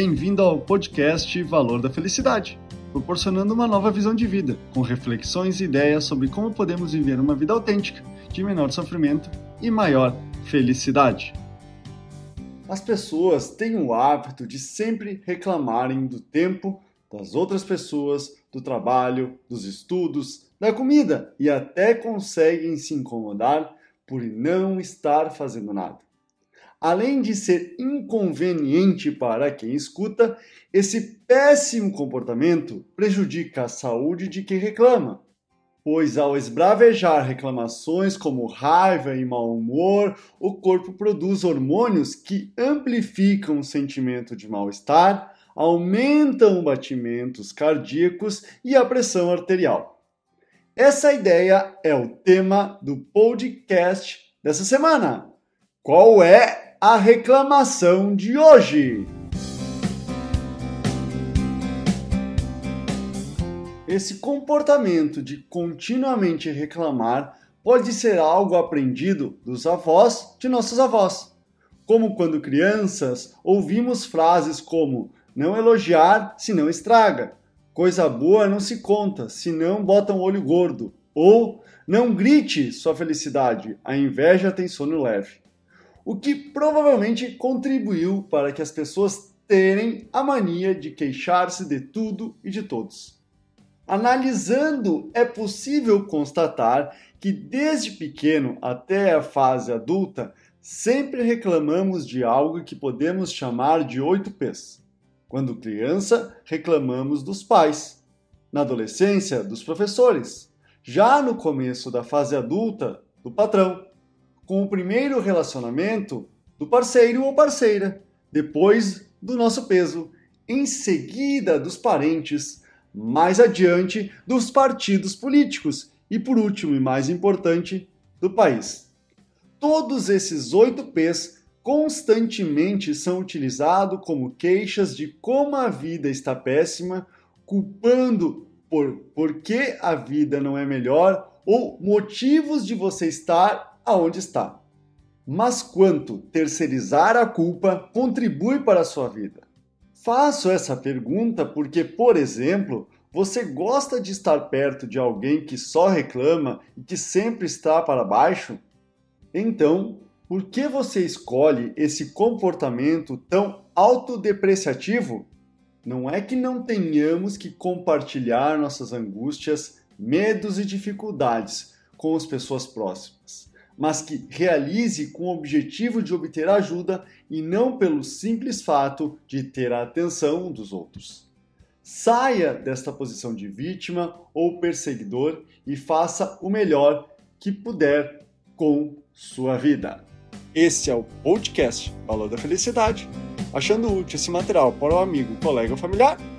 Bem-vindo ao podcast Valor da Felicidade, proporcionando uma nova visão de vida, com reflexões e ideias sobre como podemos viver uma vida autêntica, de menor sofrimento e maior felicidade. As pessoas têm o hábito de sempre reclamarem do tempo das outras pessoas, do trabalho, dos estudos, da comida e até conseguem se incomodar por não estar fazendo nada. Além de ser inconveniente para quem escuta, esse péssimo comportamento prejudica a saúde de quem reclama, pois ao esbravejar reclamações como raiva e mau humor, o corpo produz hormônios que amplificam o sentimento de mal-estar, aumentam batimentos cardíacos e a pressão arterial. Essa ideia é o tema do podcast dessa semana. Qual é a reclamação de hoje? Esse comportamento de continuamente reclamar pode ser algo aprendido dos avós de nossos avós. Como quando crianças ouvimos frases como não elogiar se não estraga. Coisa boa não se conta, se não bota um olho gordo. Ou não grite sua felicidade, a inveja tem sono leve. O que provavelmente contribuiu para que as pessoas terem a mania de queixar-se de tudo e de todos. Analisando, é possível constatar que desde pequeno até a fase adulta, sempre reclamamos de algo que podemos chamar de oito P's. Quando criança, reclamamos dos pais. Na adolescência, dos professores. Já no começo da fase adulta, do patrão. Com o primeiro relacionamento, do parceiro ou parceira. Depois, do nosso peso. Em seguida, dos parentes. Mais adiante, dos partidos políticos. E por último e mais importante, do país. Todos esses oito P's constantemente são utilizados como queixas de como a vida está péssima, culpando por por que a vida não é melhor ou motivos de você estar aonde está. Mas quanto terceirizar a culpa contribui para a sua vida? Faço essa pergunta porque, por exemplo, você gosta de estar perto de alguém que só reclama e que sempre está para baixo? Então, por que você escolhe esse comportamento tão autodepreciativo? Não é que não tenhamos que compartilhar nossas angústias, medos e dificuldades com as pessoas próximas, mas que realize com o objetivo de obter ajuda e não pelo simples fato de ter a atenção dos outros. Saia desta posição de vítima ou perseguidor e faça o melhor que puder com sua vida. Esse é o podcast Valor da Felicidade. Achando útil esse material para o amigo, colega ou familiar,